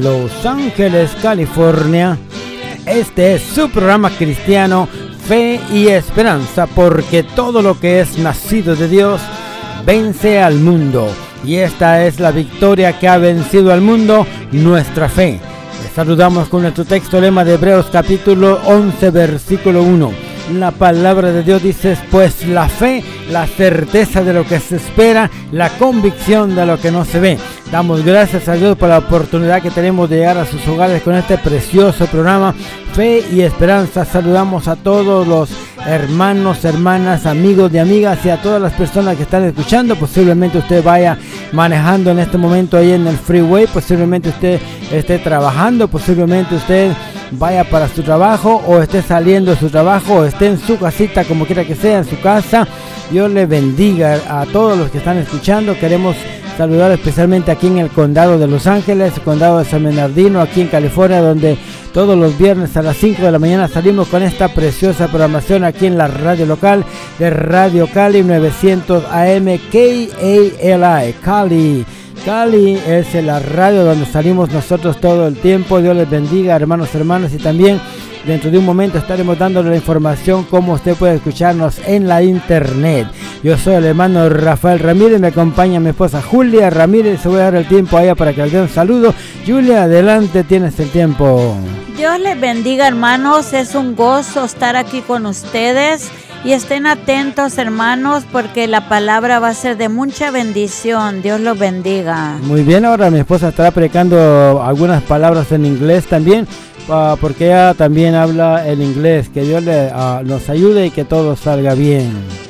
Los Ángeles, California. Este es su programa cristiano Fe y Esperanza, porque todo lo que es nacido de Dios vence al mundo. Y esta es la victoria que ha vencido al mundo, nuestra fe. Saludamos con nuestro texto lema de Hebreos capítulo 11 versículo 1 la palabra de Dios dice, pues la fe, la certeza de lo que se espera, la convicción de lo que no se ve. Damos gracias a Dios por la oportunidad que tenemos de llegar a sus hogares con este precioso programa Fe y Esperanza. Saludamos a todos los hermanos, hermanas, amigos y amigas y a todas las personas que están escuchando. Posiblemente usted vaya manejando en este momento ahí en el freeway, posiblemente usted esté trabajando, posiblemente usted vaya para su trabajo o esté saliendo de su trabajo o esté en su casita, como quiera que sea, en su casa. Dios le bendiga a todos los que están escuchando. Queremos saludar especialmente aquí en el condado de Los Ángeles, el condado de San Bernardino, aquí en California, donde todos los viernes a las 5 de la mañana salimos con esta preciosa programación aquí en la radio local de Radio Cali 900 AM KALI, Cali. Cali es la radio donde salimos nosotros todo el tiempo. Dios les bendiga, hermanos, hermanas, y también dentro de un momento estaremos dándole la información cómo usted puede escucharnos en la internet. Yo soy el hermano Rafael Ramírez, me acompaña mi esposa Julia Ramírez. Se voy a dar el tiempo a ella para que le dé un saludo. Julia, adelante, tienes el tiempo. Dios les bendiga, hermanos. Es un gozo estar aquí con ustedes. Y estén atentos, hermanos, porque la palabra va a ser de mucha bendición. Dios los bendiga. Muy bien, ahora mi esposa estará predicando algunas palabras en inglés también, porque ella también habla el inglés. Que Dios le, ah, nos ayude y que todo salga bien.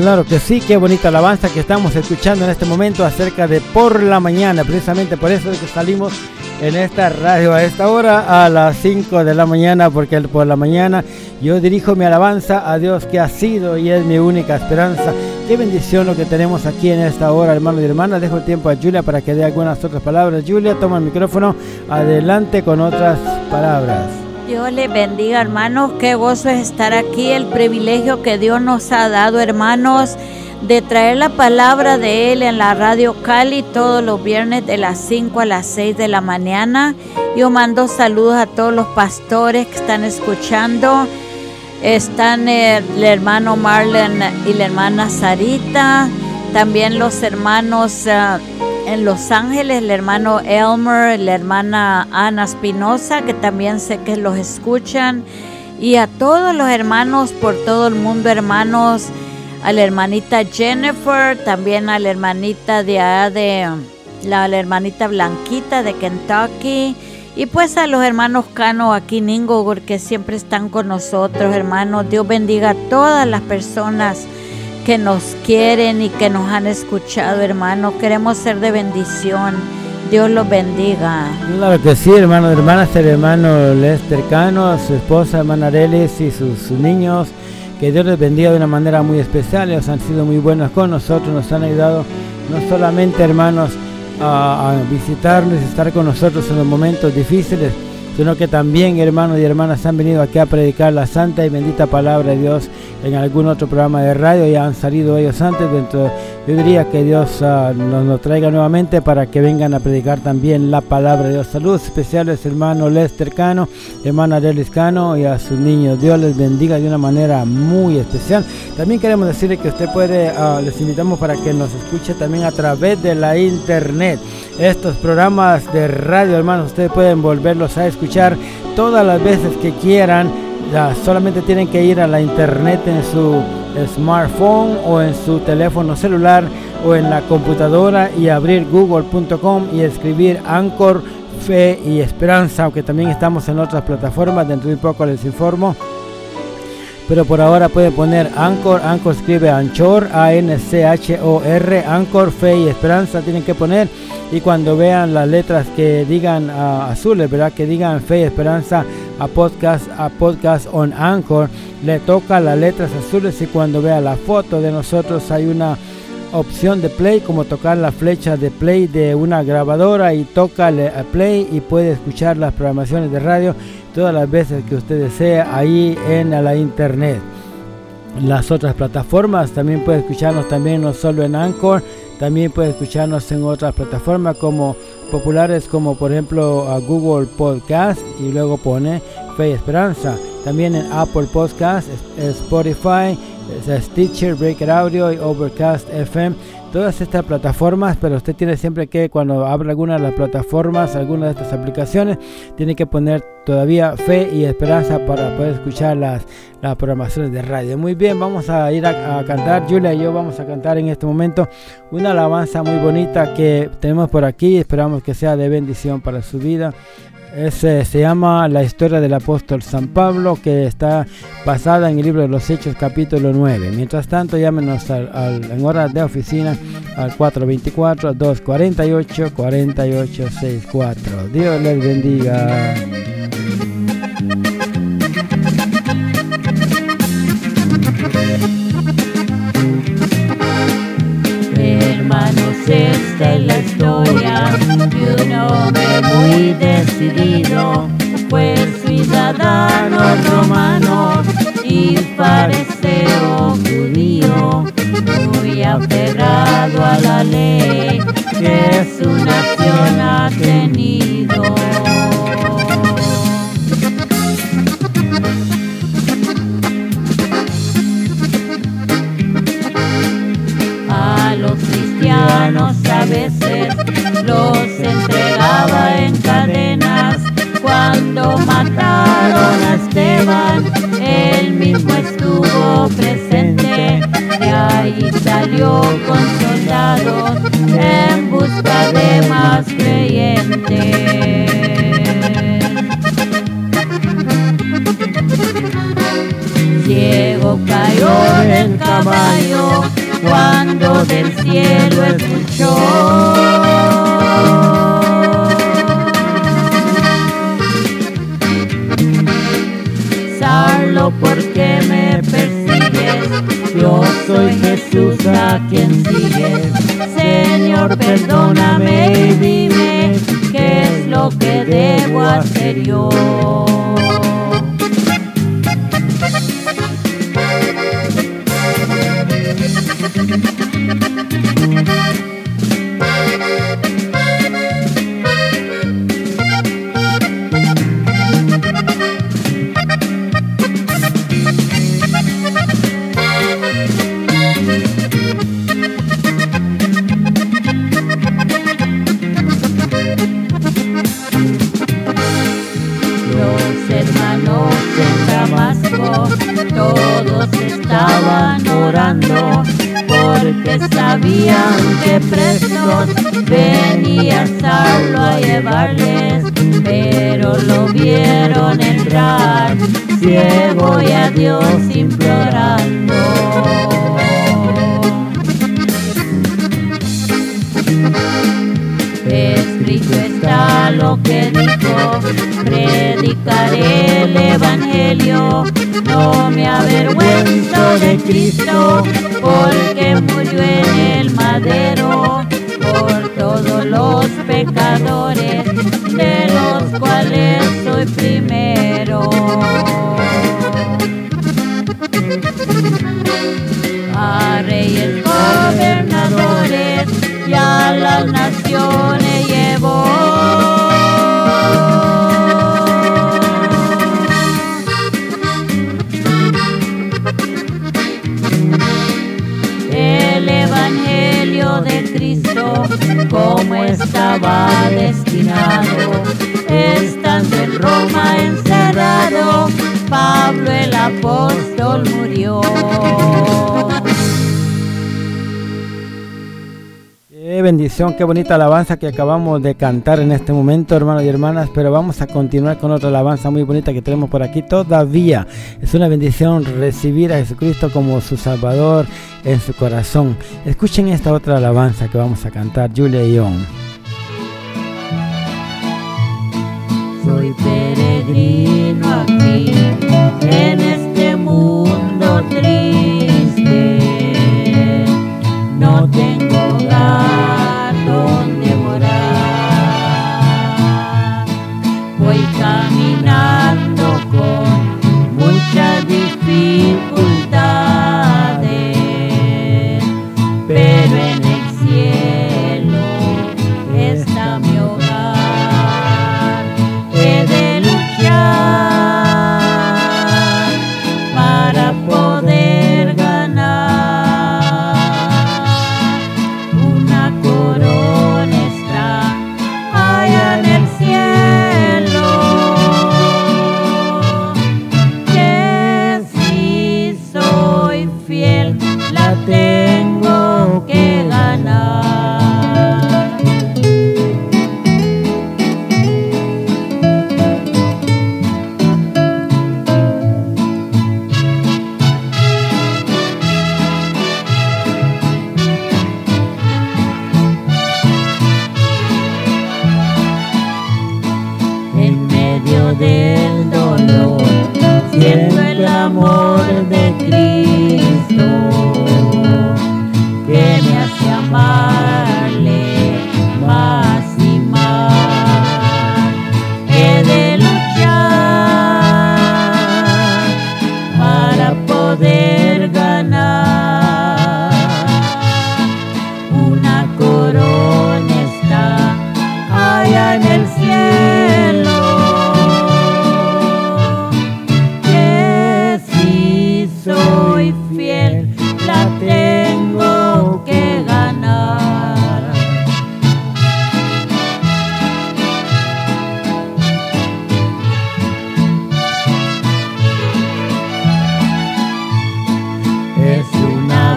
Claro que sí, qué bonita alabanza que estamos escuchando en este momento acerca de por la mañana. Precisamente por eso es que salimos en esta radio a esta hora a las 5 de la mañana, porque por la mañana yo dirijo mi alabanza a Dios que ha sido y es mi única esperanza. Qué bendición lo que tenemos aquí en esta hora, hermanos y hermanas. Dejo el tiempo a Julia para que dé algunas otras palabras. Julia, toma el micrófono, adelante con otras palabras. Dios le bendiga, hermanos. Qué gozo es estar aquí. El privilegio que Dios nos ha dado, hermanos, de traer la palabra de Él en la radio Cali todos los viernes de las 5 a las 6 de la mañana. Yo mando saludos a todos los pastores que están escuchando. Están el, hermano Marlon y la hermana Sarita. También los hermanos. Ah, en Los Ángeles, el hermano Elmer, la hermana Ana Espinosa, que también sé que los escuchan, y a todos los hermanos por todo el mundo, hermanos, a la hermanita Jennifer, también a la hermanita de, de la, hermanita Blanquita de Kentucky, y pues a los hermanos Cano aquí en Inglewood, que siempre están con nosotros, hermanos. Dios bendiga a todas las personas que nos quieren y que nos han escuchado, hermano. Queremos ser de bendición. Dios los bendiga. Claro que sí, hermano, hermanas, el hermano Lester Cano, su esposa, hermana Arelis y sus, niños. Que Dios les bendiga de una manera muy especial. Ellos han sido muy buenos con nosotros, nos han ayudado no solamente, hermanos, a, a visitarnos estar con nosotros en los momentos difíciles, sino que también hermanos y hermanas han venido aquí a predicar la santa y bendita palabra de Dios en algún otro programa de radio y han salido ellos antes dentro yo diría que Dios ah, nos, traiga nuevamente para que vengan a predicar también la palabra de Dios. Saludos especiales hermano Lester Cano hermana Delis Cano y a sus niños. Dios les bendiga de una manera muy especial. También queremos decirle que usted puede ah, les invitamos para que nos escuche también a través de la internet. Estos programas de radio hermanos ustedes pueden volverlos a escuchar todas las veces que quieran. Solamente tienen que ir a la internet en su smartphone o en su teléfono celular o en la computadora y abrir google.com y escribir Anchor Fe y Esperanza, aunque también estamos en otras plataformas, dentro de poco les informo. Pero por ahora pueden poner Anchor, Anchor escribe Anchor, A-N-C-H-O-R, Anchor, Fe y Esperanza, tienen que poner. Y cuando vean las letras que digan uh, azules, ¿verdad? Que digan Fe y Esperanza a podcast, a podcast on Anchor, le toca las letras azules y cuando vea la foto de nosotros hay una opción de play como tocar la flecha de play de una grabadora y toca a play y puede escuchar las programaciones de radio todas las veces que usted desee ahí en la internet. Las otras plataformas también puede escucharnos también no solo en Anchor también puede escucharnos en otras plataformas como populares como por ejemplo a Google Podcast y luego pone Fe y Esperanza también en Apple Podcast Spotify Stitcher, Breaker Audio y Overcast FM. Todas estas plataformas, pero usted tiene siempre que cuando abra alguna de las plataformas, alguna de estas aplicaciones, tiene que poner todavía fe y esperanza para poder escuchar las, las programaciones de radio. Muy bien, vamos a ir a, a, cantar. Julia y yo vamos a cantar en este momento una alabanza muy bonita que tenemos por aquí. Esperamos que sea de bendición para su vida. Ese se llama La historia del apóstol San Pablo, que está basada en el libro de los Hechos capítulo 9. Mientras tanto, llámenos al, en horas de oficina al 424-248-4864. Dios les bendiga. Hermanos, esta es la historia de un hombre muy decidido, fue ciudadano romano y fariseo judío, muy aferrado a la ley que su nación ha tenido. a veces los entregaba en cadenas. Cuando mataron a Esteban, él mismo estuvo presente y ahí salió con soldados en busca de más creyentes. Ciego cayó del caballo cuando del cielo escuchó. Porque me persigues? Yo soy Jesús a quien sigues. Señor, perdóname y dime qué es lo que debo hacer yo. Sabían que presos venía Saulo a llevarles, pero lo vieron entrar ciego y a Dios implorando. Escrito está lo que dijo, predicaré el Evangelio, no me avergüenzo de Cristo, porque murió en el madero por todos los pecadores, de los cuales soy primero. A reyes, gobernadores y a las naciones estaba destinado. Estando en Roma encerrado, Pablo el apóstol murió. Qué bendición, qué bonita alabanza que acabamos de cantar en este momento, hermanos y hermanas. Pero vamos a continuar con otra alabanza muy bonita que tenemos por aquí todavía. Es una bendición recibir a Jesucristo como su Salvador en su corazón. Escuchen esta otra alabanza que vamos a cantar, Julia y John. Soy peregrino aquí en este mundo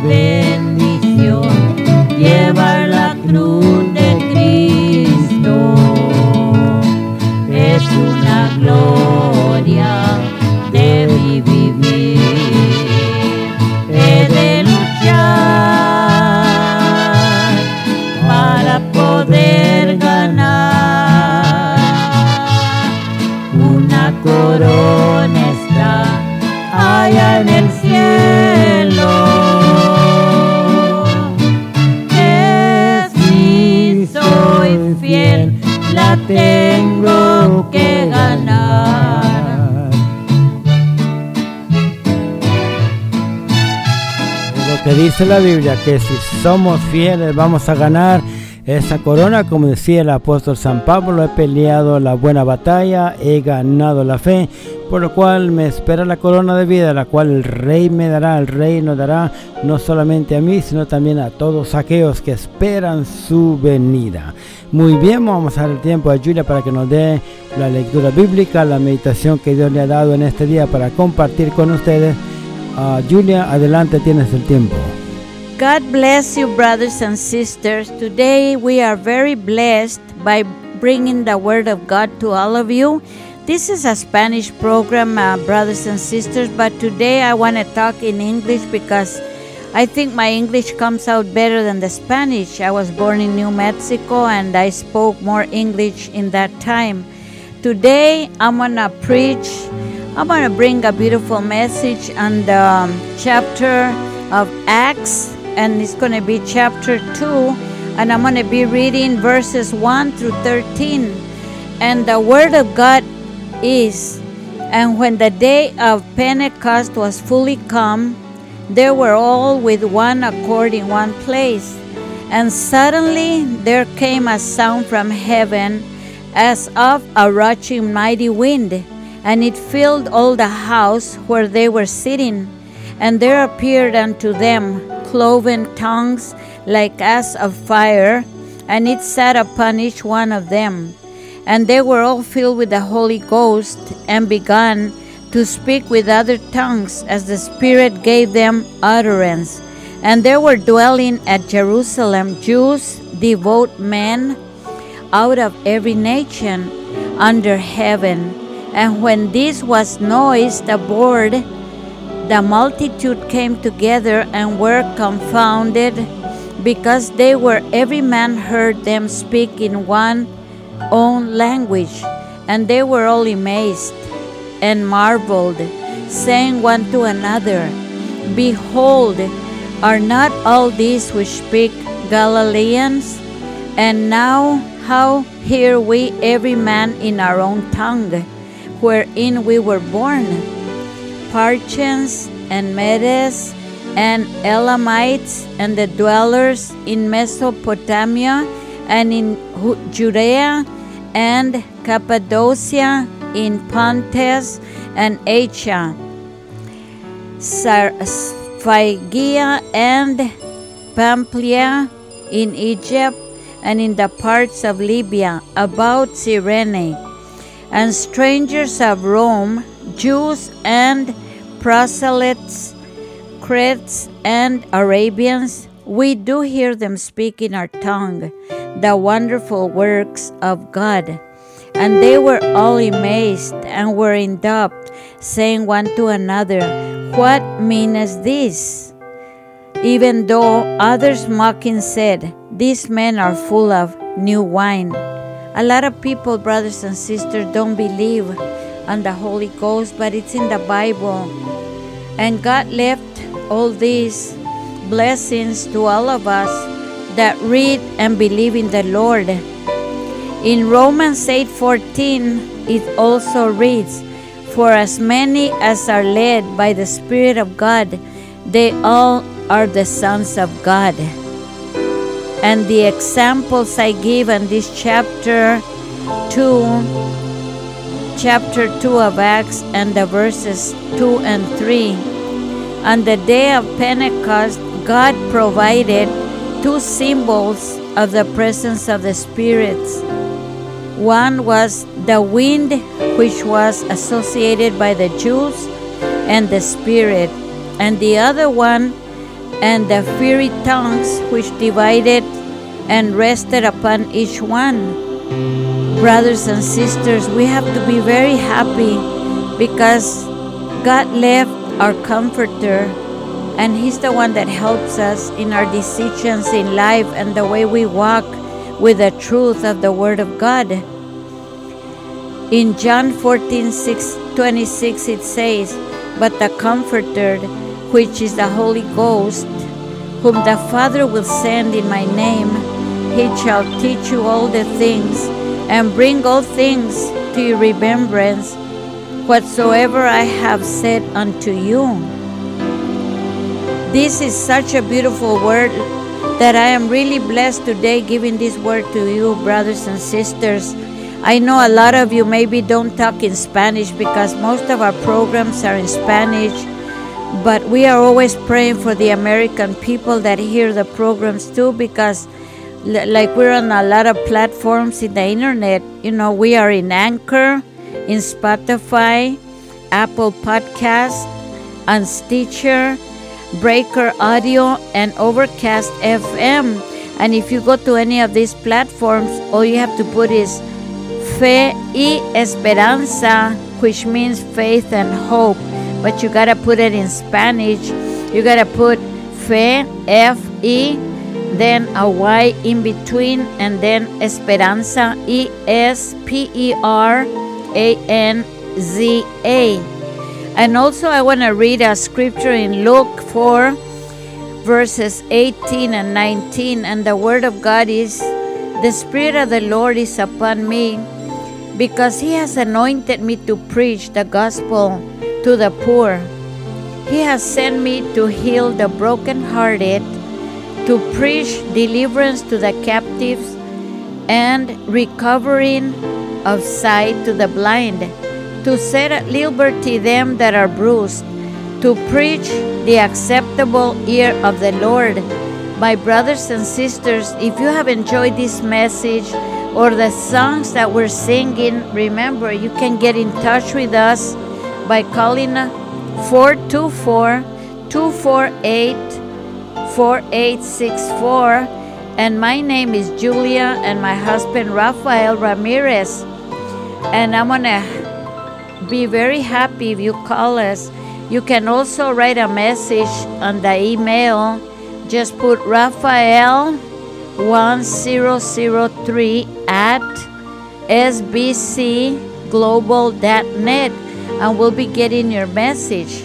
una Biblia, que si somos fieles vamos a ganar esa corona, como decía el apóstol San Pablo, he peleado la buena batalla, he ganado la fe, por lo cual me espera la corona de vida, la cual el rey me dará, el rey nos dará no solamente a mí, sino también a todos aquellos que esperan su venida. Muy bien, vamos a dar el tiempo a Julia para que nos dé la lectura bíblica, la meditación que Dios le ha dado en este día para compartir con ustedes. Ah, Julia, adelante, tienes el tiempo. God bless you, brothers and sisters. Today we are very blessed by bringing the Word of God to all of you. This is a Spanish program, uh, brothers and sisters, but today I want to talk in English because I think my English comes out better than the Spanish. I was born in New Mexico and I spoke more English in that time. Today I'm going to preach, I'm going to bring a beautiful message on the um, chapter of Acts, and it's going to be chapter 2, and I'm going to be reading verses 1 through 13. And the Word of God is, and when the day of Pentecost was fully come, they were all with one accord in one place. And suddenly there came a sound from heaven as of a rushing mighty wind, and it filled all the house where they were sitting. And there appeared unto them cloven tongues like as of fire, and it sat upon each one of them. And they were all filled with the Holy Ghost, and began to speak with other tongues as the Spirit gave them utterance. And there were dwelling at Jerusalem Jews, devout men out of every nation under heaven. And when this was noised abroad, the multitude came together and were confounded, because they were every man heard them speak in one own language. And they were all amazed and marveled, saying one to another, Behold, are not all these which speak Galileans? And now how hear we every man in our own tongue, wherein we were born? Parthians and Medes and Elamites and the dwellers in Mesopotamia and in Judea and Cappadocia, in Pontus and Asia, Phrygia and Pamphylia, in Egypt, and in the parts of Libya about Cyrene, and strangers of Rome, Jews and proselytes, Cretes and Arabians, we do hear them speak in our tongue the wonderful works of God. And they were all amazed and were in doubt, saying one to another, What meaneth this? Even though others mocking said, These men are full of new wine. A lot of people, brothers and sisters, don't believe on the Holy Ghost, but it's in the Bible. And God left all these blessings to all of us that read and believe in the Lord. In Romans 8:14 it also reads, "For as many as are led by the Spirit of God, they all are the sons of God." And the examples I give in this chapter 2 chapter 2 of Acts and the verses 2 and 3. On the day of Pentecost, God provided two symbols of the presence of the spirits. One was the wind, which was associated by the Jews, and the Spirit, and the other one, and the fiery tongues, which divided and rested upon each one. Brothers and sisters, we have to be very happy because God left our comforter and He's the one that helps us in our decisions in life and the way we walk with the truth of the Word of God. In John 14 6, 26, it says, But the Comforter, which is the Holy Ghost, whom the Father will send in my name, he shall teach you all the things and bring all things to your remembrance whatsoever I have said unto you. This is such a beautiful word that I am really blessed today giving this word to you, brothers and sisters. I know a lot of you maybe don't talk in Spanish because most of our programs are in Spanish, but we are always praying for the American people that hear the programs too because like we're on a lot of platforms in the internet. You know, we are in Anchor, in Spotify, Apple Podcast, on Stitcher, Breaker Audio, and Overcast FM. And if you go to any of these platforms, all you have to put is Fe y Esperanza, which means faith and hope. But you gotta put it in Spanish. You gotta put Fe, F E, then a Y in between, and then Esperanza, E S P E R A N Z A. And also, I want to read a scripture in Luke 4, verses 18 and 19. And the word of God is The Spirit of the Lord is upon me, because He has anointed me to preach the gospel to the poor. He has sent me to heal the brokenhearted to preach deliverance to the captives and recovering of sight to the blind, to set at liberty them that are bruised, to preach the acceptable year of the Lord. My brothers and sisters, if you have enjoyed this message or the songs that we're singing, remember you can get in touch with us by calling 424 248 4864 And my name is Julia, and my husband Rafael Ramirez. And I'm gonna be very happy if you call us. You can also write a message on the email. Just put Rafael 1003 at sbcglobal.net and we'll be getting your message.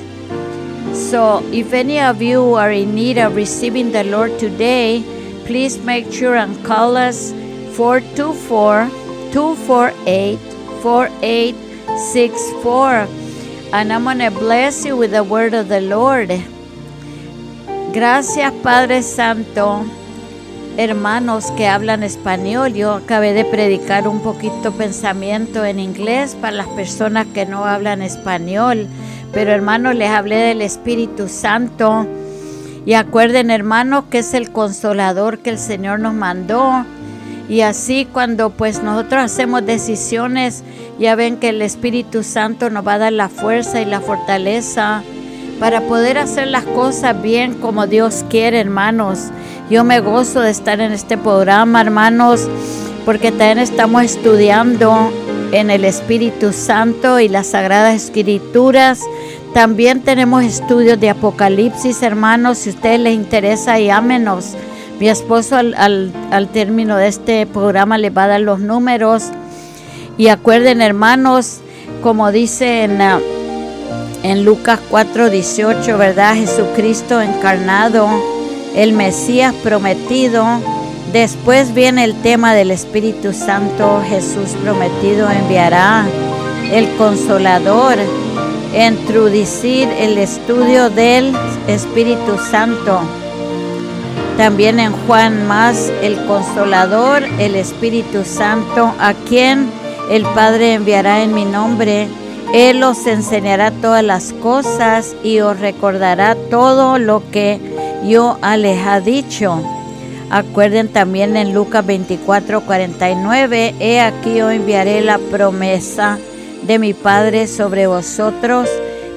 So, if any of you are in need of receiving the Lord today, please make sure and call us 424 248 4864. And I'm going to bless you with the word of the Lord. Gracias, Padre Santo. Hermanos que hablan español, yo acabé de predicar un poquito pensamiento en inglés para las personas que no hablan español. Pero hermanos, les hablé del Espíritu Santo. Y acuerden, hermanos, que es el consolador que el Señor nos mandó. Y así cuando pues nosotros hacemos decisiones, ya ven que el Espíritu Santo nos va a dar la fuerza y la fortaleza para poder hacer las cosas bien como Dios quiere, hermanos. Yo me gozo de estar en este programa, hermanos, porque también estamos estudiando en el Espíritu Santo y las Sagradas Escrituras. También tenemos estudios de Apocalipsis, hermanos. Si a ustedes les interesa, llámenos. Mi esposo al, al término de este programa les va a dar los números. Y acuerden, hermanos, como dice en, uh, en Lucas 4:18, ¿verdad? Jesucristo encarnado, el Mesías prometido. Después viene el tema del Espíritu Santo. Jesús prometido enviará el consolador, introducir el estudio del Espíritu Santo. También en Juan más el consolador, el Espíritu Santo, a quien el Padre enviará en mi nombre. Él os enseñará todas las cosas y os recordará todo lo que yo les ha dicho. Acuerden también en Lucas 24, 49, he aquí yo enviaré la promesa de mi Padre sobre vosotros,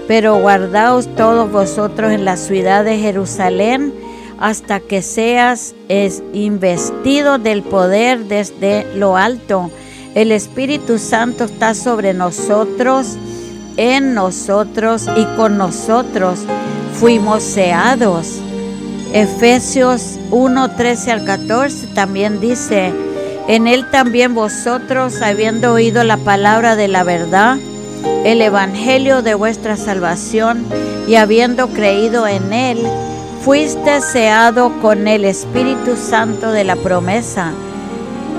pero guardaos todos vosotros en la ciudad de Jerusalén hasta que seas es investido del poder desde lo alto. El Espíritu Santo está sobre nosotros, en nosotros y con nosotros. Fuimos seados. Efesios 1, 13 al 14 también dice, en él también vosotros, habiendo oído la palabra de la verdad, el evangelio de vuestra salvación, y habiendo creído en él, fuiste seado con el Espíritu Santo de la promesa,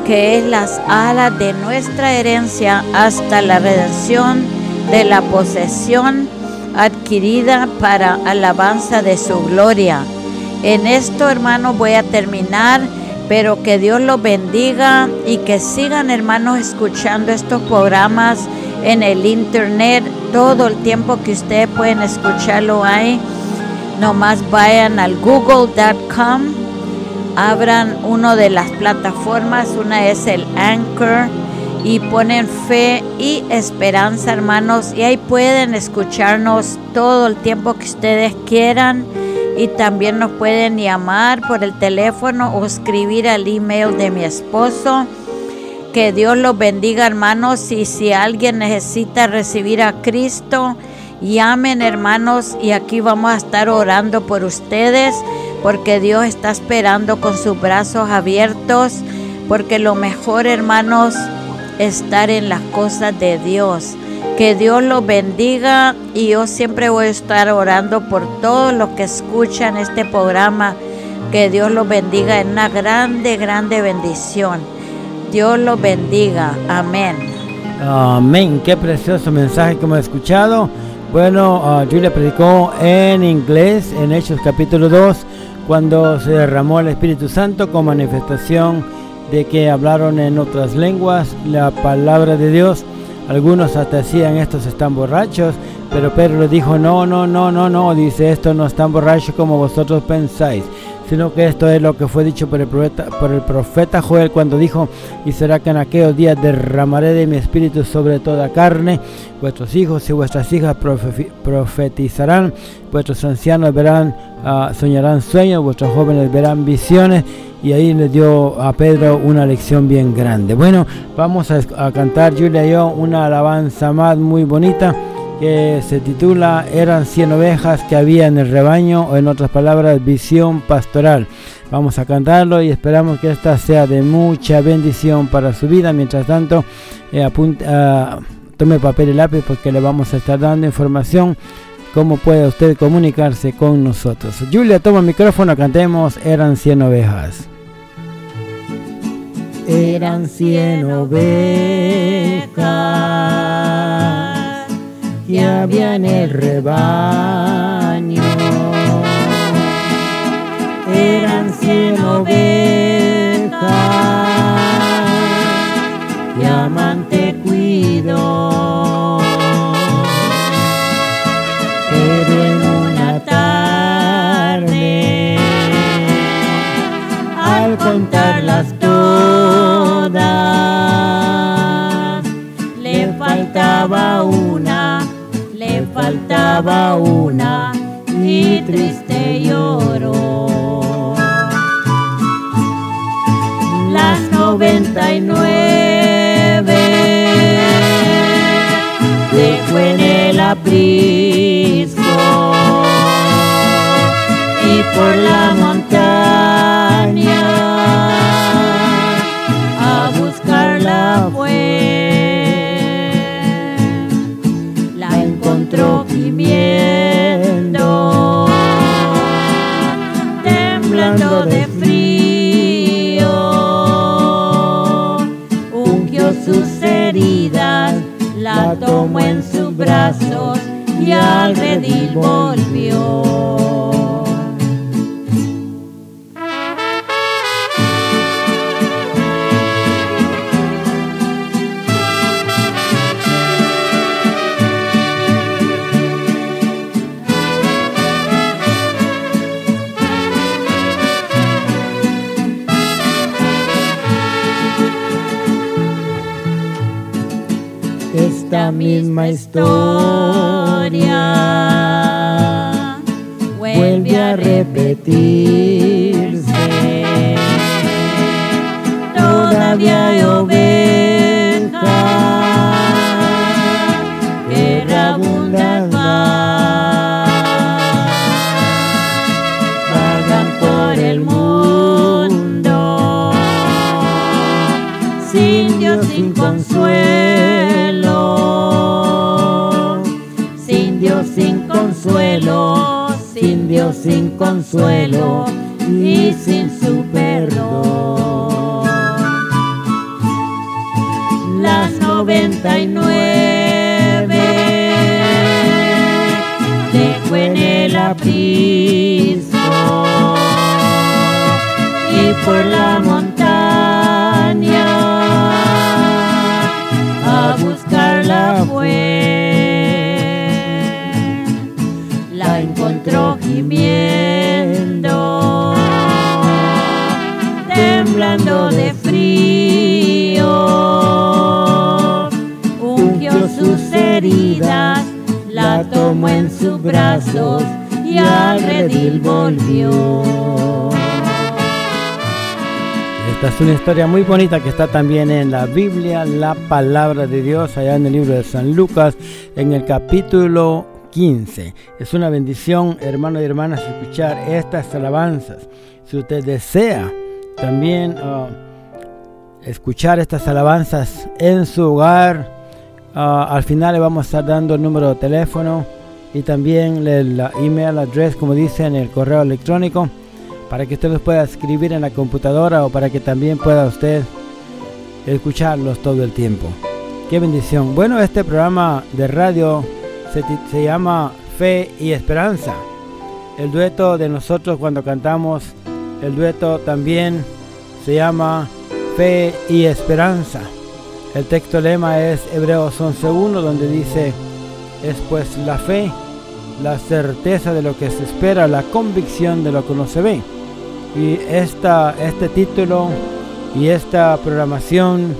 que es las alas de nuestra herencia hasta la redención de la posesión adquirida para alabanza de su gloria. En esto, hermanos, voy a terminar, pero que Dios los bendiga y que sigan, hermanos, escuchando estos programas en el internet todo el tiempo que ustedes pueden escucharlo ahí. Nomás vayan al google.com, abran una de las plataformas, una es el Anchor y ponen fe y esperanza, hermanos, y ahí pueden escucharnos todo el tiempo que ustedes quieran y también nos pueden llamar por el teléfono o escribir al email de mi esposo. Que Dios los bendiga, hermanos, y si alguien necesita recibir a Cristo, llamen, hermanos, y aquí vamos a estar orando por ustedes, porque Dios está esperando con sus brazos abiertos, porque lo mejor, hermanos, estar en las cosas de Dios. Que Dios los bendiga y yo siempre voy a estar orando por todos los que escuchan este programa. Que Dios los bendiga en una grande, grande bendición. Dios los bendiga. Amén. Amén. Qué precioso mensaje que hemos escuchado. Bueno, uh, Julia predicó en inglés en Hechos capítulo 2 cuando se derramó el Espíritu Santo con manifestación de que hablaron en otras lenguas la palabra de Dios. Algunos hasta decían estos están borrachos, pero Pedro le dijo no, no, no, no, no, dice esto no están borrachos como vosotros pensáis, sino que esto es lo que fue dicho por el profeta, por el profeta Joel cuando dijo, y será que en aquellos días derramaré de mi espíritu sobre toda carne, vuestros hijos y vuestras hijas profetizarán, vuestros ancianos verán, uh, soñarán sueños, vuestros jóvenes verán visiones, y ahí le dio a Pedro una lección bien grande. Bueno, vamos a, cantar Julia y yo una alabanza más muy bonita que se titula Eran 100 ovejas que había en el rebaño o en otras palabras visión pastoral. Vamos a cantarlo y esperamos que esta sea de mucha bendición para su vida. Mientras tanto, eh, ah, tome papel y lápiz porque le vamos a estar dando información cómo puede usted comunicarse con nosotros. Julia, toma el micrófono, cantemos Eran 100 ovejas. Eran 100 ovejas que había en el rebaño eran cien ovejas y amante cuido. Le faltaba una, le faltaba una y triste lloró. noventa y nueve dejó en el aprisco y por la montaña brazos y al redil volvió. Esta misma historia vuelve a repetirse. Todavía sin consuelo y sin su perdón. Las noventa y nueve dejó en el abismo y por la montaña a buscarla fue. encontró tomó en sus brazos y al redil volvió. Esta es una historia muy bonita que está también en la Biblia, la palabra de Dios, allá en el libro de San Lucas, en el capítulo 15. Es una bendición, hermanos y hermanas, escuchar estas alabanzas. Si usted desea también uh, escuchar estas alabanzas en su hogar, uh, al final le vamos a estar dando el número de teléfono y también la email address, como dice en el correo electrónico, para que usted los pueda escribir en la computadora o para que también pueda usted escucharlos todo el tiempo. Qué bendición. Bueno, este programa de radio se, llama Fe y Esperanza. El dueto de nosotros cuando cantamos, el dueto también se llama Fe y Esperanza. El texto lema es Hebreos 11.1 donde dice, es pues la fe, la certeza de lo que se espera, la convicción de lo que no se ve. Y esta, este título y esta programación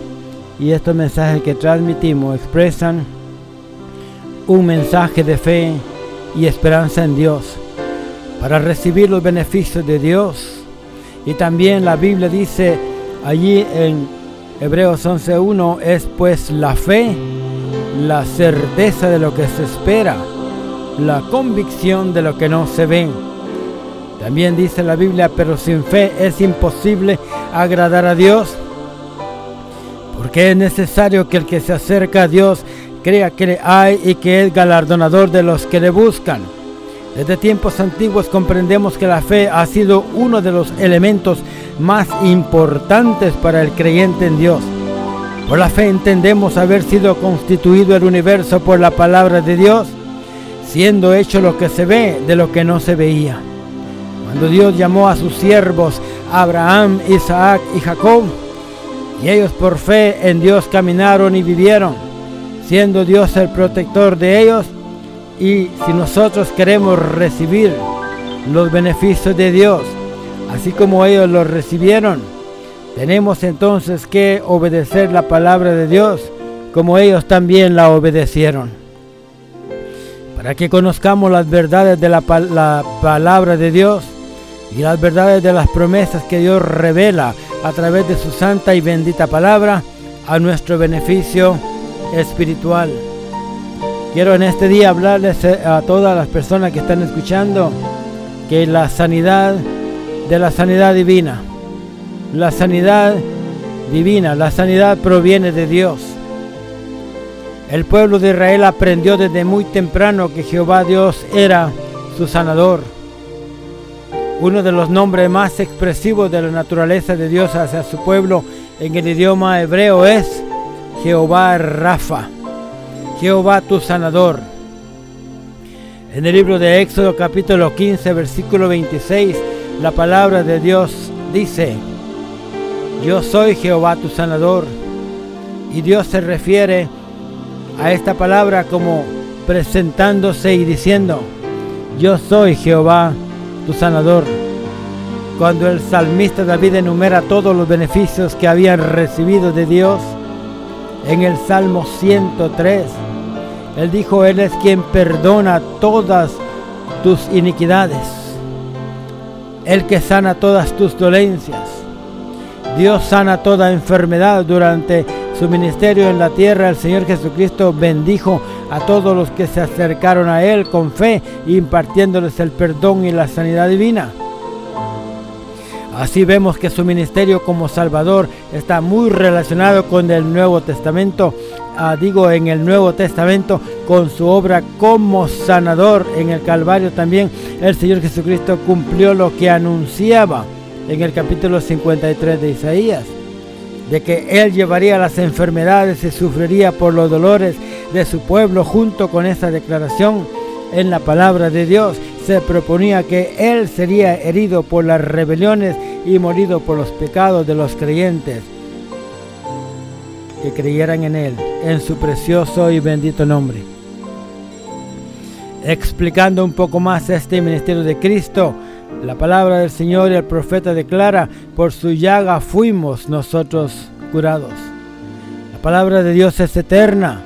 y estos mensajes que transmitimos expresan un mensaje de fe y esperanza en Dios para recibir los beneficios de Dios Y también la Biblia dice allí en Hebreos 11.1, es pues la fe, la certeza de lo que se espera, la convicción de lo que no se ve. También dice la Biblia, pero sin fe es imposible agradar a Dios, porque es necesario que el que se acerca a Dios crea que le hay y que es galardonador de los que le buscan. Desde tiempos antiguos comprendemos que la fe ha sido uno de los elementos más importantes para el creyente en Dios. Por la fe entendemos haber sido constituido el universo por la palabra de Dios, siendo hecho lo que se ve de lo que no se veía. Cuando Dios llamó a sus siervos Abraham, Isaac y Jacob, y ellos por fe en Dios caminaron y vivieron, siendo Dios el protector de ellos, y si nosotros queremos recibir los beneficios de Dios, así como ellos los recibieron, tenemos entonces que obedecer la palabra de Dios como ellos también la obedecieron. Para que conozcamos las verdades de la, la, palabra de Dios y las verdades de las promesas que Dios revela a través de su santa y bendita palabra a nuestro beneficio espiritual. Quiero en este día hablarles eh, a todas las personas que están escuchando que la sanidad de la sanidad divina, la sanidad divina, la sanidad proviene de Dios. El pueblo de Israel aprendió desde muy temprano que Jehová Dios era su sanador. Uno de los nombres más expresivos de la naturaleza de Dios hacia su pueblo en el idioma hebreo es Jehová Rafa. Jehová tu sanador. En el libro de Éxodo capítulo 15 versículo 26 la palabra de Dios dice, yo soy Jehová tu sanador. Y Dios se refiere a esta palabra como presentándose y diciendo, yo soy Jehová tu sanador. Cuando el salmista David enumera todos los beneficios que habían recibido de Dios, en el Salmo 103, él dijo, Él es quien perdona todas tus iniquidades. El que sana todas tus dolencias. Dios sana toda enfermedad durante su ministerio en la tierra. El Señor Jesucristo bendijo a todos los que se acercaron a Él con fe, impartiéndoles el perdón y la sanidad divina. Así vemos que su ministerio como Salvador está muy relacionado con el Nuevo Testamento, ah, digo en el Nuevo Testamento, con su obra como sanador en el Calvario también. El Señor Jesucristo cumplió lo que anunciaba en el capítulo 53 de Isaías, de que Él llevaría las enfermedades y sufriría por los dolores de su pueblo junto con esa declaración en la palabra de Dios se proponía que Él sería herido por las rebeliones y morido por los pecados de los creyentes que creyeran en Él, en su precioso y bendito nombre. Explicando un poco más este ministerio de Cristo, la palabra del Señor y el profeta declara, por su llaga fuimos nosotros curados. La palabra de Dios es eterna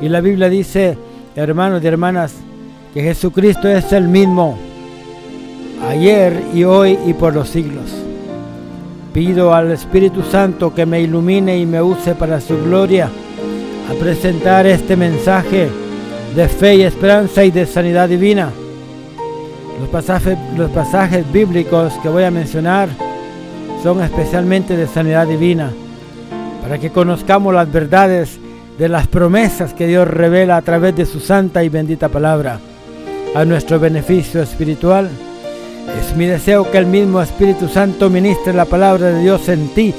y la Biblia dice, hermanos y hermanas, que Jesucristo es el mismo ayer y hoy y por los siglos. Pido al Espíritu Santo que me ilumine y me use para su gloria a presentar este mensaje de fe y esperanza y de sanidad divina. Los pasajes, los pasajes bíblicos que voy a mencionar son especialmente de sanidad divina, para que conozcamos las verdades de las promesas que Dios revela a través de su santa y bendita palabra a nuestro beneficio espiritual. Es mi deseo que el mismo Espíritu Santo ministre la palabra de Dios en ti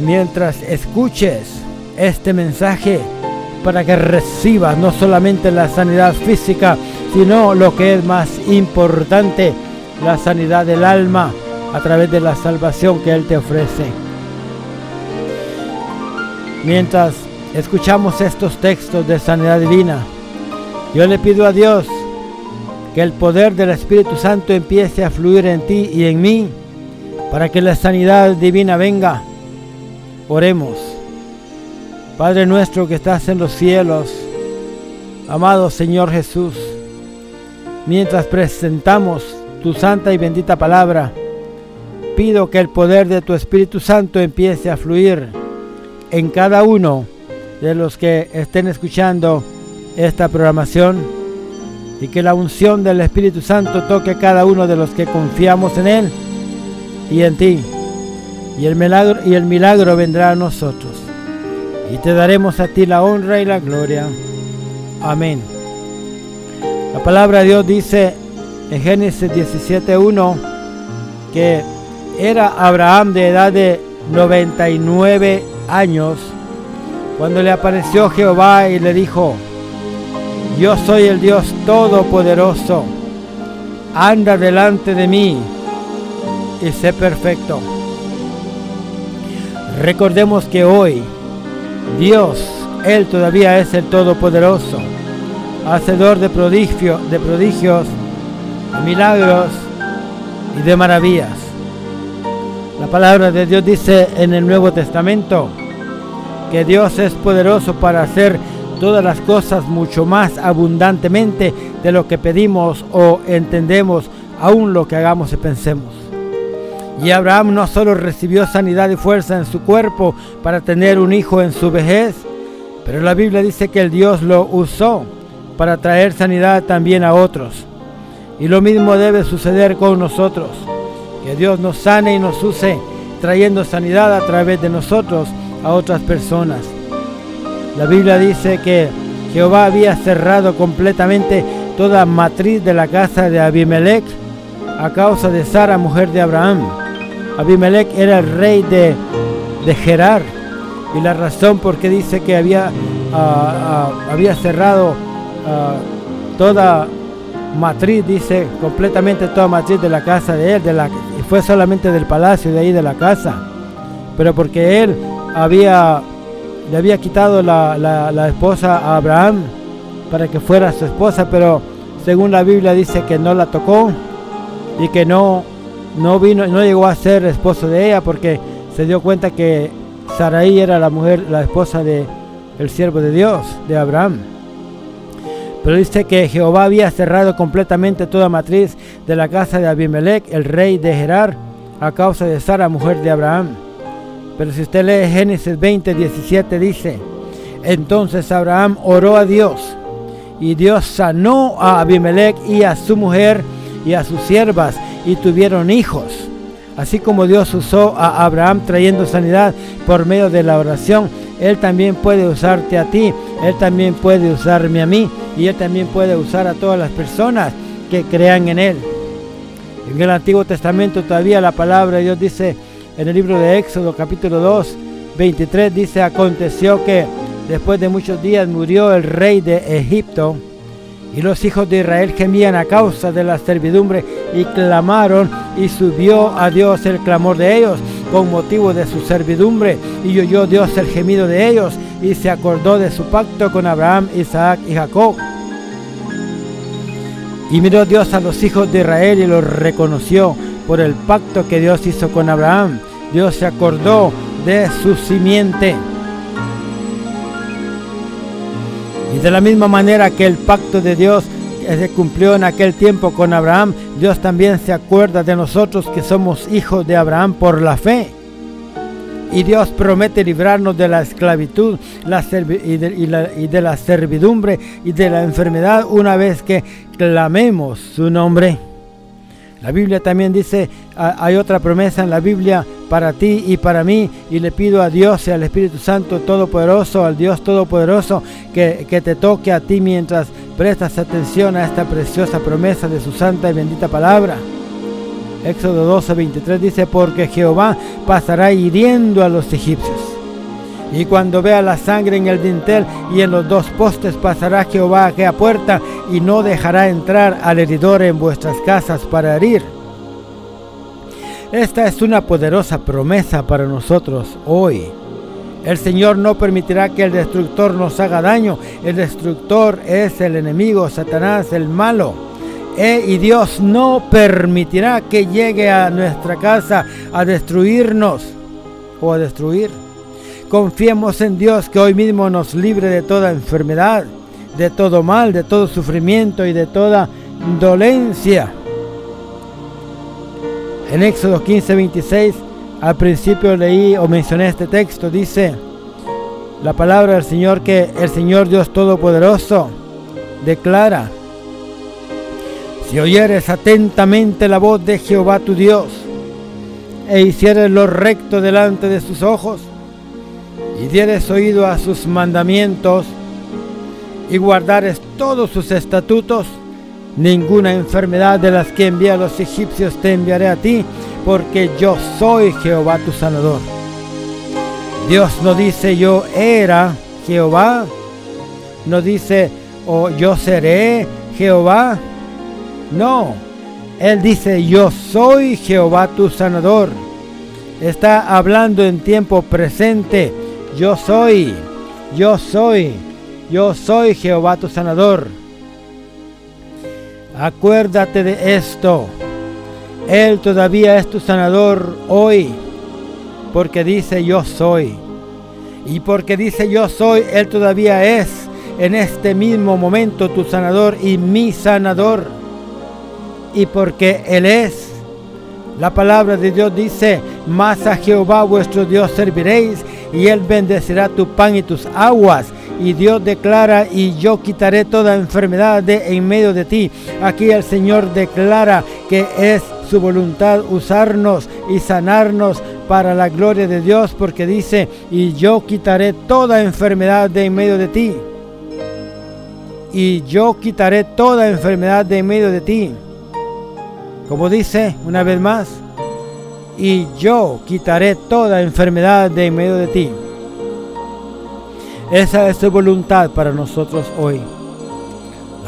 mientras escuches este mensaje para que recibas no solamente la sanidad física, sino lo que es más importante, la sanidad del alma a través de la salvación que Él te ofrece. Mientras escuchamos estos textos de sanidad divina, yo le pido a Dios que el poder del Espíritu Santo empiece a fluir en ti y en mí para que la sanidad divina venga. Oremos. Padre nuestro que estás en los cielos, amado Señor Jesús, mientras presentamos tu santa y bendita palabra, pido que el poder de tu Espíritu Santo empiece a fluir en cada uno de los que estén escuchando esta programación y que la unción del Espíritu Santo toque cada uno de los que confiamos en Él y en ti. Y el milagro, y el milagro vendrá a nosotros. Y te daremos a ti la honra y la gloria. Amén. La palabra de Dios dice en Génesis 17.1 que era Abraham de edad de 99 años cuando le apareció Jehová y le dijo, yo soy el Dios Todopoderoso, anda delante de mí y sé perfecto. Recordemos que hoy Dios, Él todavía es el Todopoderoso, hacedor de, prodigio, de prodigios, de milagros y de maravillas. La palabra de Dios dice en el Nuevo Testamento que Dios es poderoso para hacer todas las cosas mucho más abundantemente de lo que pedimos o entendemos, aún lo que hagamos y pensemos. Y Abraham no solo recibió sanidad y fuerza en su cuerpo para tener un hijo en su vejez, pero la Biblia dice que el Dios lo usó para traer sanidad también a otros. Y lo mismo debe suceder con nosotros. Que Dios nos sane y nos use trayendo sanidad a través de nosotros a otras personas. La Biblia dice que Jehová había cerrado completamente toda matriz de la casa de Abimelech a causa de Sara, mujer de Abraham. Abimelech era el rey de, de Gerar y la razón por qué dice que había, ah, ah, había cerrado ah, toda matriz, dice completamente toda matriz de la casa de él, de la, y fue solamente del palacio de ahí de la casa, pero porque él había, le había quitado la, la esposa a Abraham para que fuera su esposa, pero según la Biblia dice que no la tocó y que no no vino, no llegó a ser esposo de ella porque se dio cuenta que Sarai era la mujer, la esposa de el siervo de Dios, de Abraham. Pero dice que Jehová había cerrado completamente toda matriz de la casa de Abimelech, el rey de Gerar, a causa de Sara, mujer de Abraham. Pero si usted lee Génesis 20, 17, dice, entonces Abraham oró a Dios, y Dios sanó a Abimelech y a su mujer y a sus siervas, y tuvieron hijos. Así como Dios usó a Abraham trayendo sanidad por medio de la oración, Él también puede usarte a ti, Él también puede usarme a mí y Él también puede usar a todas las personas que crean en Él. En el Antiguo Testamento todavía la palabra de Dios dice en el libro de Éxodo capítulo 2, 23 dice, aconteció que después de muchos días murió el rey de Egipto y los hijos de Israel gemían a causa de la servidumbre y clamaron y subió a Dios el clamor de ellos con motivo de su servidumbre y oyó Dios el gemido de ellos y se acordó de su pacto con Abraham, Isaac y Jacob. Y miró Dios a los hijos de Israel y los reconoció por el pacto que Dios hizo con Abraham. Dios se acordó de su simiente. Y de la misma manera que el pacto de Dios se cumplió en aquel tiempo con Abraham, Dios también se acuerda de nosotros que somos hijos de Abraham por la fe. Y Dios promete librarnos de la esclavitud y, de, la servidumbre y de la enfermedad una vez que clamemos su nombre. La Biblia también dice, hay otra promesa en la Biblia para ti y para mí, y le pido a Dios y al Espíritu Santo Todopoderoso, al Dios Todopoderoso, que, que te toque a ti mientras prestas atención a esta preciosa promesa de su santa y bendita palabra. Éxodo 12, 23 dice, porque Jehová pasará hiriendo a los egipcios y cuando vea la sangre en el dintel y en los dos postes pasará Jehová a aquella puerta y no dejará entrar al heridor en vuestras casas para herir. Esta es una poderosa promesa para nosotros hoy. El Señor no permitirá que el destructor nos haga daño. El destructor es el enemigo, Satanás, el malo. E, y Dios no permitirá que llegue a nuestra casa a destruirnos o a destruir. Confiemos en Dios que hoy mismo nos libre de toda enfermedad, de todo mal, de todo sufrimiento y de toda dolencia. En Éxodo 15, 26, al principio leí o mencioné este texto, dice la palabra del Señor que el Señor Dios Todopoderoso declara, si oyeres atentamente la voz de Jehová tu Dios, e hicieres lo recto delante de sus ojos, y dieres oído a sus mandamientos, y guardares todos sus estatutos, ninguna enfermedad de las que envía a los egipcios te enviaré a ti, porque yo soy Jehová tu sanador. Dios no dice yo era Jehová, no dice o yo seré Jehová. No, Él dice yo soy Jehová tu sanador. Está hablando en tiempo presente. Yo soy, yo soy, yo soy Jehová tu sanador. Acuérdate de esto. Él todavía es tu sanador hoy, porque dice yo soy. Y porque dice yo soy, Él todavía es en este mismo momento tu sanador y mi sanador. Y porque Él es, la palabra de Dios dice, más a Jehová vuestro Dios serviréis y Él bendecirá tu pan y tus aguas. Y Dios declara, y yo quitaré toda enfermedad de en medio de ti. Aquí el Señor declara que es su voluntad usarnos y sanarnos para la gloria de Dios, porque dice, y yo quitaré toda enfermedad de en medio de ti. Y yo quitaré toda enfermedad de en medio de ti. Como dice una vez más, y yo quitaré toda enfermedad de en medio de ti. Esa es su voluntad para nosotros hoy.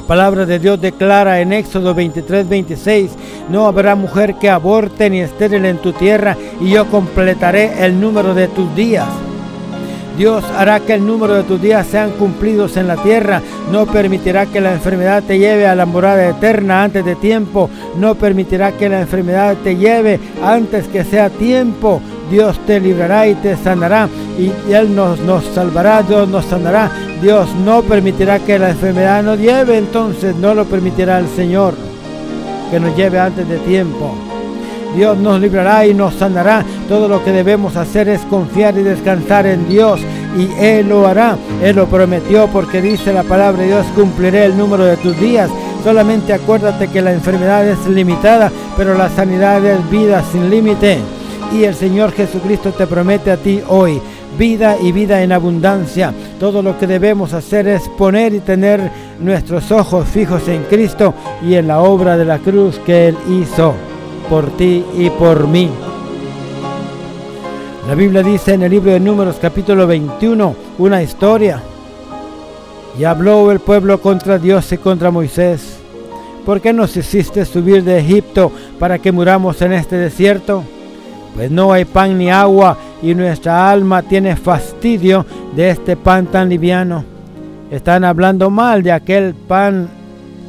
La palabra de Dios declara en Éxodo 23, 26, no habrá mujer que aborte ni estéril en tu tierra, y yo completaré el número de tus días. Dios hará que el número de tus días sean cumplidos en la tierra. No permitirá que la enfermedad te lleve a la morada eterna antes de tiempo. No permitirá que la enfermedad te lleve antes que sea tiempo. Dios te librará y te sanará. Y Él nos, nos salvará, Dios nos sanará. Dios no permitirá que la enfermedad nos lleve, entonces no lo permitirá el Señor que nos lleve antes de tiempo. Dios nos librará y nos sanará. Todo lo que debemos hacer es confiar y descansar en Dios. Y Él lo hará. Él lo prometió porque dice la palabra de Dios, cumpliré el número de tus días. Solamente acuérdate que la enfermedad es limitada, pero la sanidad es vida sin límite. Y el Señor Jesucristo te promete a ti hoy vida y vida en abundancia. Todo lo que debemos hacer es poner y tener nuestros ojos fijos en Cristo y en la obra de la cruz que Él hizo por ti y por mí. La Biblia dice en el libro de Números capítulo 21 una historia. Y habló el pueblo contra Dios y contra Moisés. ¿Por qué nos hiciste subir de Egipto para que muramos en este desierto? Pues no hay pan ni agua y nuestra alma tiene fastidio de este pan tan liviano. Están hablando mal de aquel pan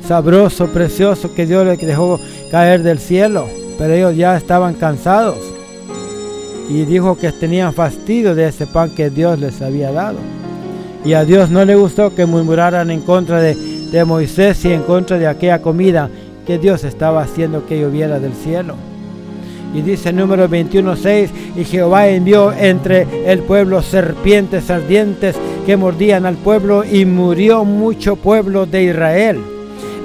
sabroso, precioso que Dios les dejó caer del cielo pero ellos ya estaban cansados y dijo que tenían fastidio de ese pan que Dios les había dado. Y a Dios no le gustó que murmuraran en contra de, de Moisés y en contra de aquella comida que Dios estaba haciendo que lloviera del cielo. Y dice número 21.6, y Jehová envió entre el pueblo serpientes ardientes que mordían al pueblo y murió mucho pueblo de Israel.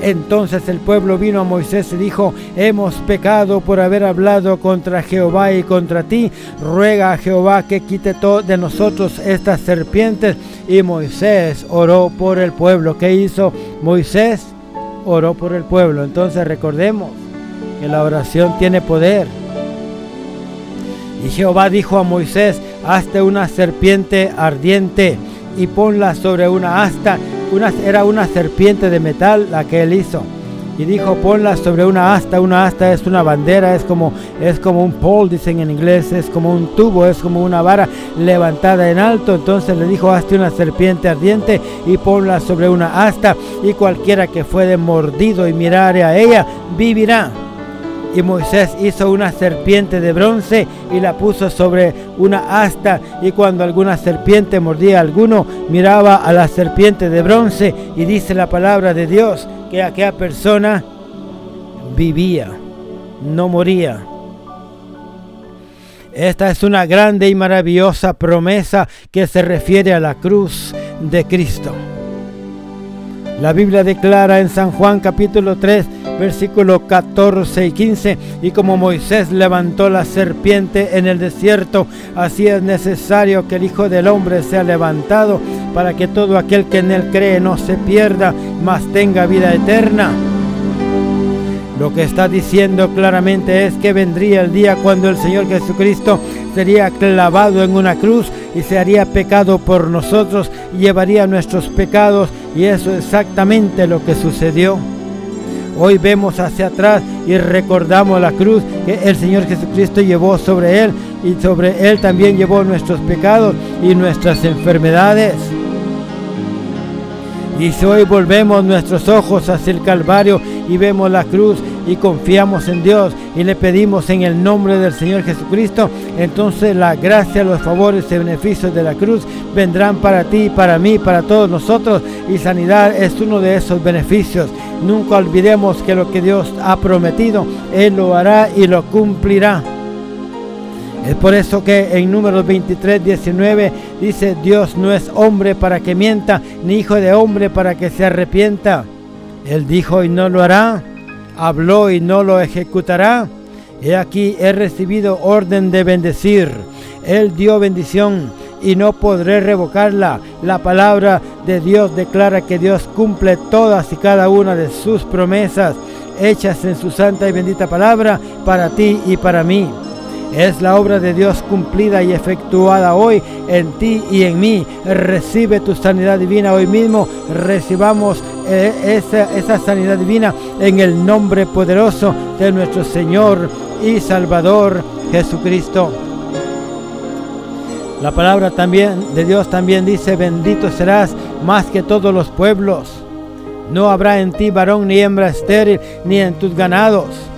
Entonces el pueblo vino a Moisés y dijo, hemos pecado por haber hablado contra Jehová y contra ti. Ruega a Jehová que quite todo de nosotros estas serpientes. Y Moisés oró por el pueblo. ¿Qué hizo Moisés? Oró por el pueblo. Entonces recordemos que la oración tiene poder. Y Jehová dijo a Moisés, hazte una serpiente ardiente y ponla sobre una asta era una serpiente de metal la que él hizo. Y dijo, ponla sobre una asta. Una asta es una bandera, es como, es como un pole, dicen en inglés, es como un tubo, es como una vara levantada en alto. Entonces le dijo, hazte una serpiente ardiente y ponla sobre una asta. Y cualquiera que fuere mordido y mirare a ella, vivirá. Y Moisés hizo una serpiente de bronce y la puso sobre una asta. Y cuando alguna serpiente mordía a alguno, miraba a la serpiente de bronce. Y dice la palabra de Dios que aquella persona vivía, no moría. Esta es una grande y maravillosa promesa que se refiere a la cruz de Cristo. La Biblia declara en San Juan capítulo 3, versículos 14 y 15, y como Moisés levantó la serpiente en el desierto, así es necesario que el Hijo del Hombre sea levantado para que todo aquel que en él cree no se pierda, mas tenga vida eterna. Lo que está diciendo claramente es que vendría el día cuando el Señor Jesucristo sería clavado en una cruz y se haría pecado por nosotros y llevaría nuestros pecados y eso es exactamente lo que sucedió. Hoy vemos hacia atrás y recordamos la cruz que el Señor Jesucristo llevó sobre él y sobre él también llevó nuestros pecados y nuestras enfermedades. Y si hoy volvemos nuestros ojos hacia el Calvario y vemos la cruz y confiamos en Dios y le pedimos en el nombre del Señor Jesucristo, entonces la gracia, los favores y beneficios de la cruz vendrán para ti, para mí, para todos nosotros y sanidad es uno de esos beneficios. Nunca olvidemos que lo que Dios ha prometido, Él lo hará y lo cumplirá. Es por eso que en números 23, 19 dice, Dios no es hombre para que mienta, ni hijo de hombre para que se arrepienta. Él dijo y no lo hará, habló y no lo ejecutará. He aquí he recibido orden de bendecir. Él dio bendición y no podré revocarla. La palabra de Dios declara que Dios cumple todas y cada una de sus promesas hechas en su santa y bendita palabra para ti y para mí. Es la obra de Dios cumplida y efectuada hoy en ti y en mí. Recibe tu sanidad divina hoy mismo. Recibamos eh, esa, esa sanidad divina en el nombre poderoso de nuestro Señor y Salvador Jesucristo. La palabra también de Dios también dice, bendito serás más que todos los pueblos. No habrá en ti varón ni hembra estéril, ni en tus ganados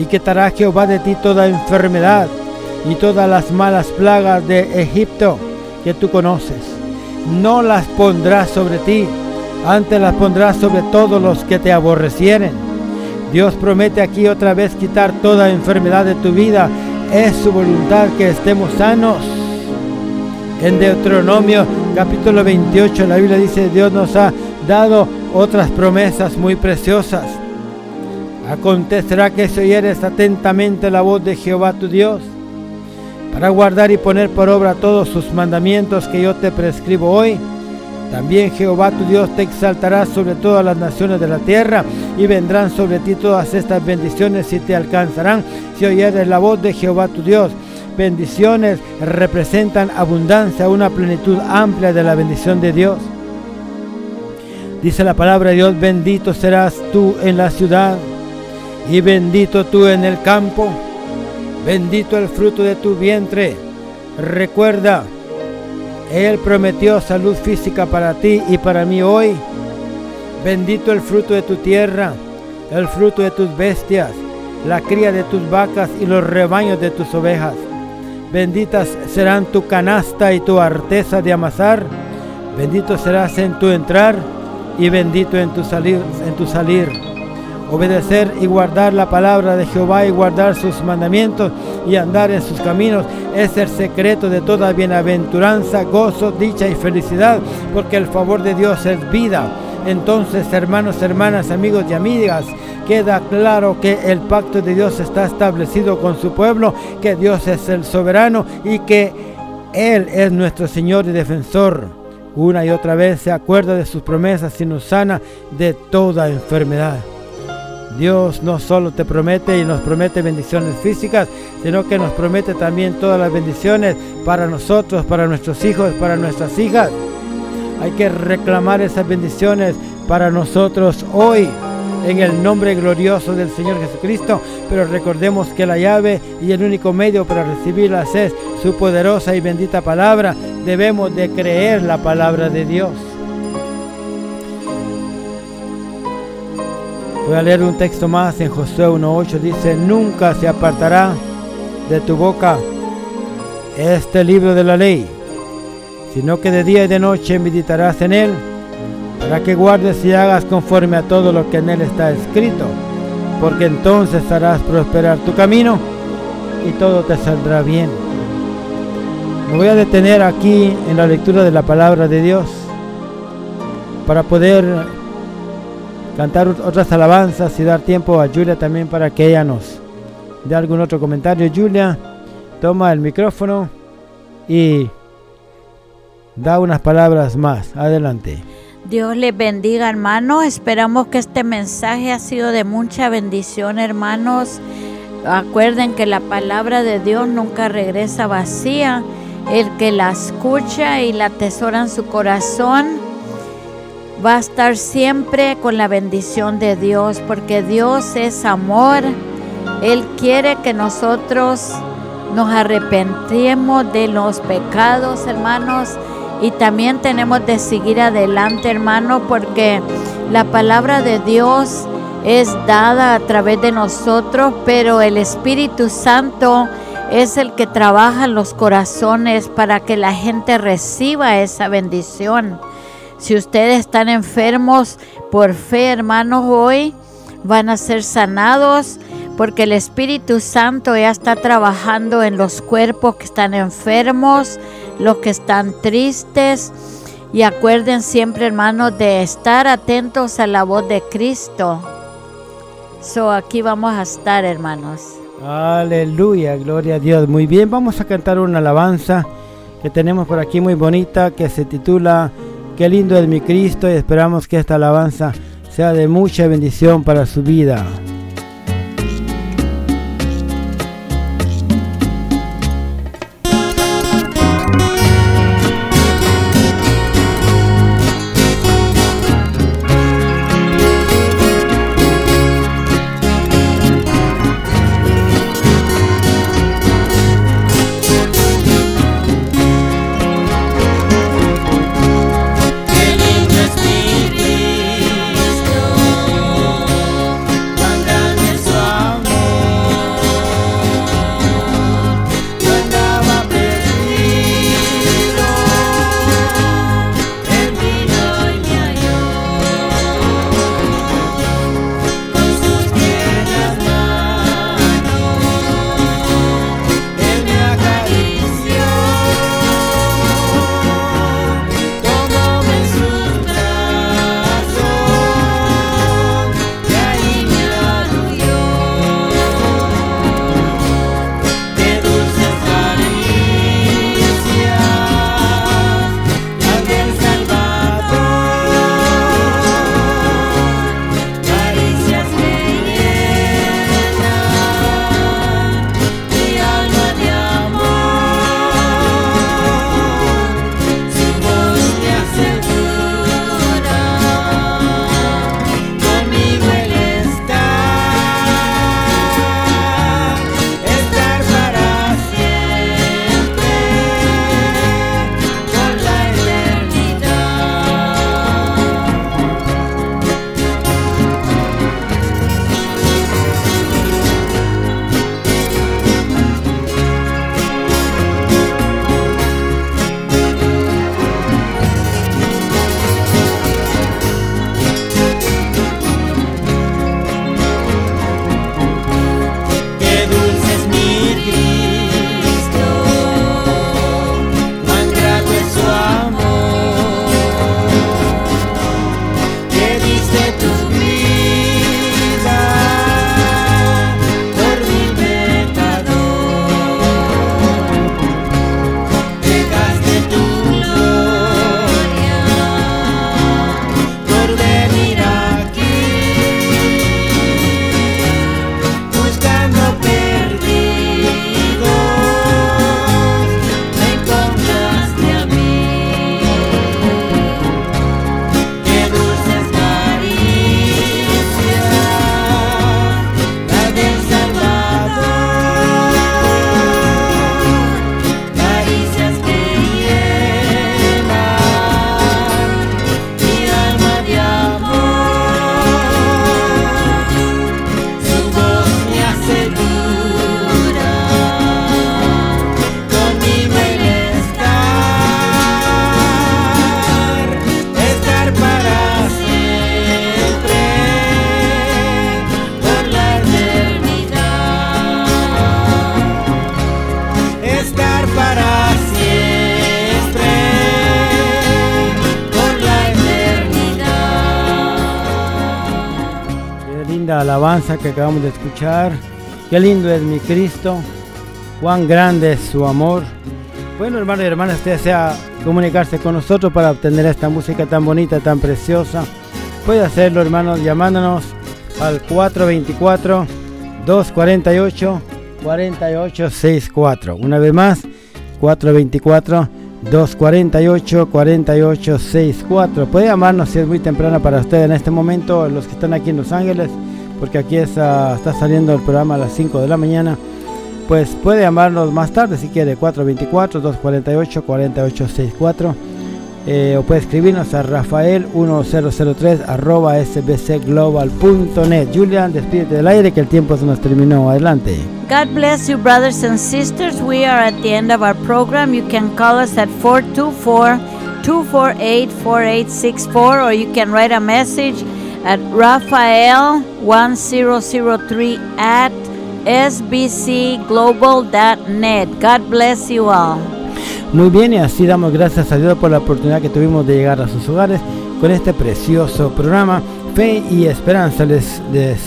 y quitará Jehová de ti toda enfermedad y todas las malas plagas de Egipto que tú conoces. No las pondrás sobre ti, antes las pondrás sobre todos los que te aborrecieren. Dios promete aquí otra vez quitar toda enfermedad de tu vida. Es su voluntad que estemos sanos. En Deuteronomio capítulo 28 la Biblia dice Dios nos ha dado otras promesas muy preciosas. Acontecerá que si oyeres atentamente la voz de Jehová tu Dios, para guardar y poner por obra todos sus mandamientos que yo te prescribo hoy, también Jehová tu Dios te exaltará sobre todas las naciones de la tierra y vendrán sobre ti todas estas bendiciones y te alcanzarán si oyeres la voz de Jehová tu Dios. Bendiciones representan abundancia, una plenitud amplia de la bendición de Dios. Dice la palabra de Dios, bendito serás tú en la ciudad y bendito tú en el campo, bendito el fruto de tu vientre. Recuerda, Él prometió salud física para ti y para mí hoy. Bendito el fruto de tu tierra, el fruto de tus bestias, la cría de tus vacas y los rebaños de tus ovejas. Benditas serán tu canasta y tu arteza de amasar. Bendito serás en tu entrar y bendito en tu salir, en tu salir. Obedecer y guardar la palabra de Jehová y guardar sus mandamientos y andar en sus caminos es el secreto de toda bienaventuranza, gozo, dicha y felicidad, porque el favor de Dios es vida. Entonces, hermanos, hermanas, amigos y amigas, queda claro que el pacto de Dios está establecido con su pueblo, que Dios es el soberano y que Él es nuestro Señor y defensor. Una y otra vez se acuerda de sus promesas y nos sana de toda enfermedad. Dios no solo te promete y nos promete bendiciones físicas, sino que nos promete también todas las bendiciones para nosotros, para nuestros hijos, para nuestras hijas. Hay que reclamar esas bendiciones para nosotros hoy en el nombre glorioso del Señor Jesucristo, pero recordemos que la llave y el único medio para recibirlas es su poderosa y bendita palabra. Debemos de creer la palabra de Dios. Voy a leer un texto más en Josué 1.8. Dice, nunca se apartará de tu boca este libro de la ley, sino que de día y de noche meditarás en él, para que guardes y hagas conforme a todo lo que en él está escrito, porque entonces harás prosperar tu camino y todo te saldrá bien. Me voy a detener aquí en la lectura de la palabra de Dios para poder cantar otras alabanzas y dar tiempo a Julia también para que ella nos dé algún otro comentario. Julia, toma el micrófono y da unas palabras más. Adelante. Dios les bendiga, hermanos. Esperamos que este mensaje ha sido de mucha bendición, hermanos. Acuerden que la palabra de Dios nunca regresa vacía. El que la escucha y la atesora en su corazón va a estar siempre con la bendición de Dios, porque Dios es amor. Él quiere que nosotros nos arrepentimos de los pecados, hermanos y también tenemos de seguir adelante, hermano, porque la palabra de Dios es dada a través de nosotros, pero el Espíritu Santo es el que trabaja en los corazones para que la gente reciba esa bendición. Si ustedes están enfermos por fe, hermanos, hoy van a ser sanados porque el Espíritu Santo ya está trabajando en los cuerpos que están enfermos, los que están tristes. Y acuerden siempre, hermanos, de estar atentos a la voz de Cristo. So, aquí vamos a estar, hermanos. Aleluya, gloria a Dios. Muy bien, vamos a cantar una alabanza que tenemos por aquí muy bonita que se titula Qué lindo es mi Cristo y esperamos que esta alabanza sea de mucha bendición para su vida. Que acabamos de escuchar. Qué lindo es mi Cristo, cuán grande es su amor. Bueno, hermanos y hermanas, usted desea comunicarse con nosotros para obtener esta música tan bonita, tan preciosa. Puede hacerlo, hermanos, llamándonos al 424 248 4864. Una vez más, 424 248 4864. Puede llamarnos si es muy temprano para usted en este momento, los que están aquí en Los Ángeles, porque aquí está saliendo el programa a las 5 de la mañana. Pues puede llamarnos más tarde si quiere, 424 248 4864 eh, o puede escribirnos a rafael1003 arroba sbcglobal.net. Julian, despídete del aire que el tiempo se nos terminó. Adelante. God bless you, brothers and sisters. We are at the end of our program. You can call us at 424 248 4864 or you can write a message at rafael1003 at sbcglobal.net. God bless you all. Muy bien, y así damos gracias a Dios por la oportunidad que tuvimos de llegar a sus hogares con este precioso programa. Fe y esperanza. Les,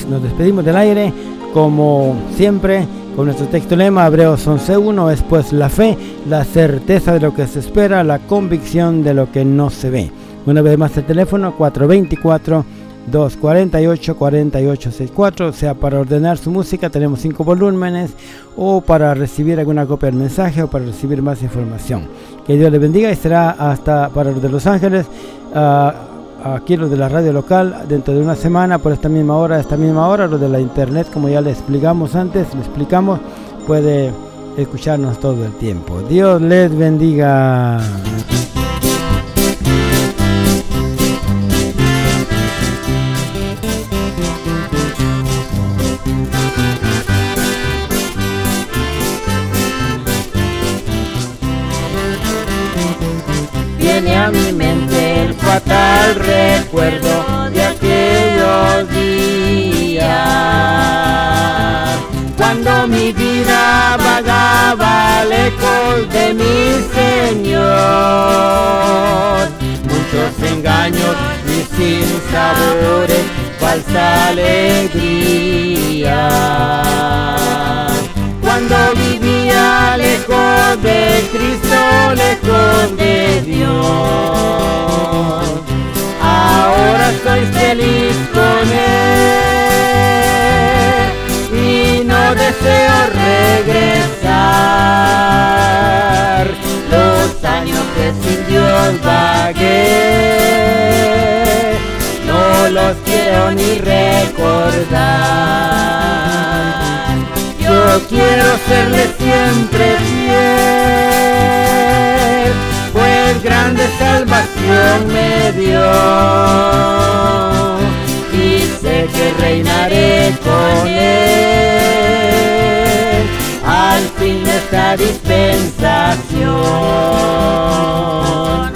nos despedimos del aire como siempre con nuestro texto lema Hebreos 11.1 es pues la fe, la certeza de lo que se espera, la convicción de lo que no se ve. Una vez más el teléfono 424 248 4864, o sea, para ordenar su música tenemos cinco volúmenes o para recibir alguna copia del mensaje o para recibir más información. Que Dios le bendiga y será hasta para los de Los Ángeles, uh, aquí los de la radio local, dentro de una semana por esta misma hora, esta misma hora, los de la internet, como ya le explicamos antes, le explicamos, puede escucharnos todo el tiempo. Dios les bendiga. A mi mente el fatal recuerdo de aquellos días. Cuando mi vida vagaba lejos de mi Señor. Muchos engaños y sin sabores, falsa alegría cuando lejos de Cristo, lejos de Dios. Ahora soy feliz con Él y no deseo regresar. Los años que sin Dios vagué, no los quiero ni recordar yo quiero serle siempre fiel, pues grande salvación me dio. Y sé que reinaré con él al fin de esta dispensación.